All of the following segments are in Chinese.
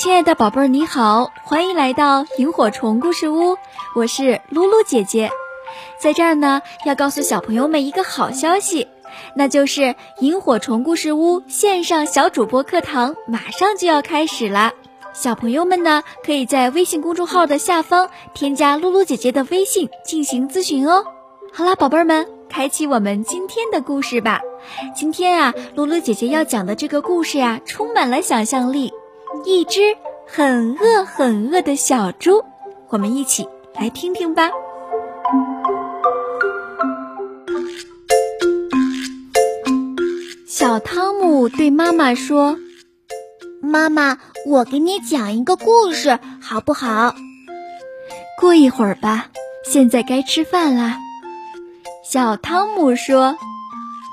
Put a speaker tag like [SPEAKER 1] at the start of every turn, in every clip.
[SPEAKER 1] 亲爱的宝贝儿，你好，欢迎来到萤火虫故事屋，我是露露姐姐，在这儿呢，要告诉小朋友们一个好消息，那就是萤火虫故事屋线上小主播课堂马上就要开始了，小朋友们呢，可以在微信公众号的下方添加露露姐姐的微信进行咨询哦。好啦，宝贝儿们，开启我们今天的故事吧。今天啊，露露姐姐要讲的这个故事呀，充满了想象力。一只很饿很饿的小猪，我们一起来听听吧。小汤姆对妈妈说：“
[SPEAKER 2] 妈妈，我给你讲一个故事，好不好？”
[SPEAKER 1] 过一会儿吧，现在该吃饭啦。小汤姆说：“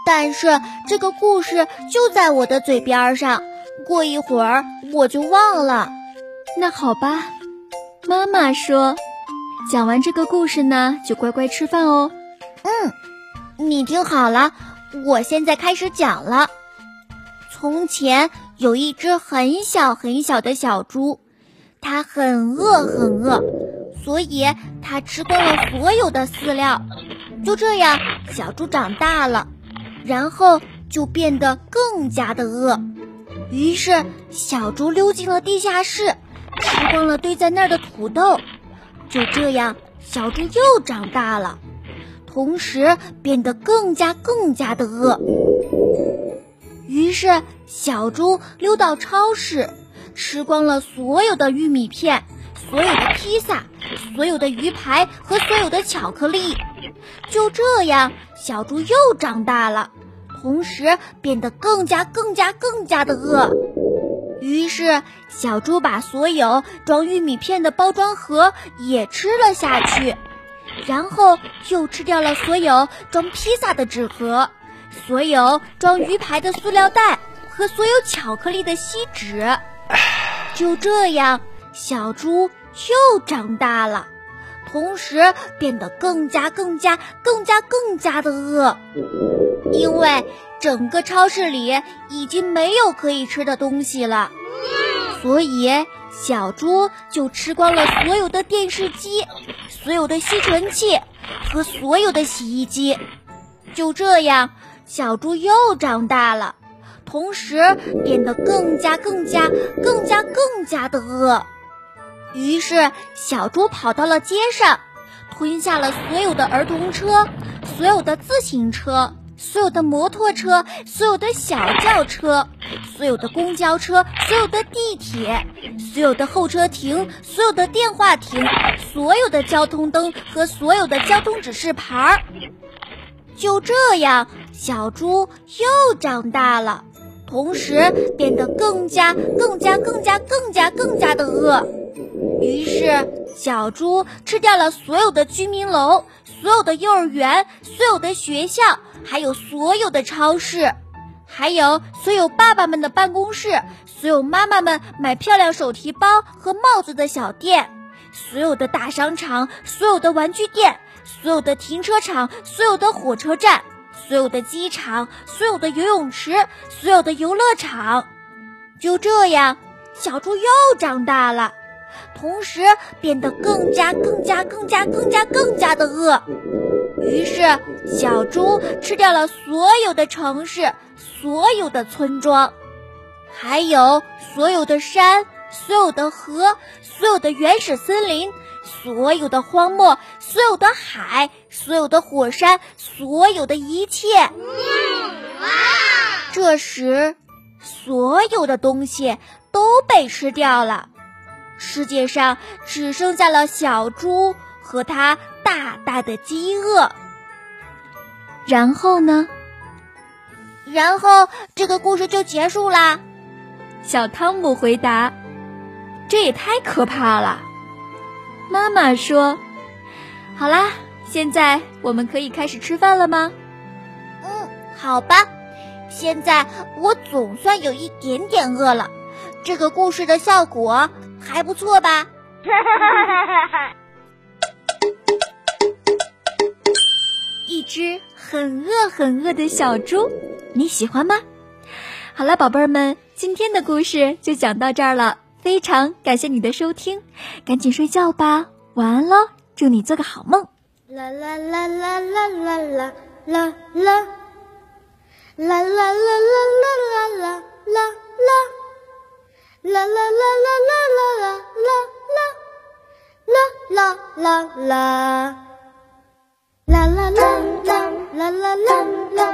[SPEAKER 2] 但是这个故事就在我的嘴边上。”过一会儿我就忘了，
[SPEAKER 1] 那好吧。妈妈说，讲完这个故事呢，就乖乖吃饭哦。
[SPEAKER 2] 嗯，你听好了，我现在开始讲了。从前有一只很小很小的小猪，它很饿很饿，所以它吃光了所有的饲料。就这样，小猪长大了，然后就变得更加的饿。于是，小猪溜进了地下室，吃光了堆在那儿的土豆。就这样，小猪又长大了，同时变得更加更加的饿。于是，小猪溜到超市，吃光了所有的玉米片、所有的披萨、所有的鱼排和所有的巧克力。就这样，小猪又长大了。同时变得更加更加更加的饿，于是小猪把所有装玉米片的包装盒也吃了下去，然后又吃掉了所有装披萨的纸盒，所有装鱼排的塑料袋和所有巧克力的锡纸。就这样，小猪又长大了，同时变得更加更加更加更加的饿。因为整个超市里已经没有可以吃的东西了，所以小猪就吃光了所有的电视机、所有的吸尘器和所有的洗衣机。就这样，小猪又长大了，同时变得更加、更加、更加、更加的饿。于是，小猪跑到了街上，吞下了所有的儿童车、所有的自行车。所有的摩托车，所有的小轿车，所有的公交车，所有的地铁，所有的候车亭，所有的电话亭，所有的交通灯和所有的交通指示牌儿。就这样，小猪又长大了，同时变得更加、更加、更加、更加、更加的饿。于是，小猪吃掉了所有的居民楼，所有的幼儿园，所有的学校。还有所有的超市，还有所有爸爸们的办公室，所有妈妈们买漂亮手提包和帽子的小店，所有的大商场，所有的玩具店，所有的停车场，所有的火车站，所有的机场，所有的游泳池，所有的游乐场。就这样，小猪又长大了，同时变得更加、更加、更加、更加、更加的饿。于是，小猪吃掉了所有的城市、所有的村庄，还有所有的山、所有的河、所有的原始森林、所有的荒漠、所有的海、所有的火山、所有的一切。这时，所有的东西都被吃掉了，世界上只剩下了小猪和它。大大的饥饿，
[SPEAKER 1] 然后呢？
[SPEAKER 2] 然后这个故事就结束啦。
[SPEAKER 1] 小汤姆回答：“这也太可怕了。”妈妈说：“好啦，现在我们可以开始吃饭了吗？”
[SPEAKER 2] 嗯，好吧。现在我总算有一点点饿了。这个故事的效果还不错吧？
[SPEAKER 1] 一只很饿很饿的小猪，你喜欢吗？好了，宝贝儿们，今天的故事就讲到这儿了。非常感谢你的收听，赶紧睡觉吧，晚安喽！祝你做个好梦。啦啦啦啦啦啦啦啦啦啦啦啦啦啦。啦啦啦。啦啦啦啦啦啦啦啦。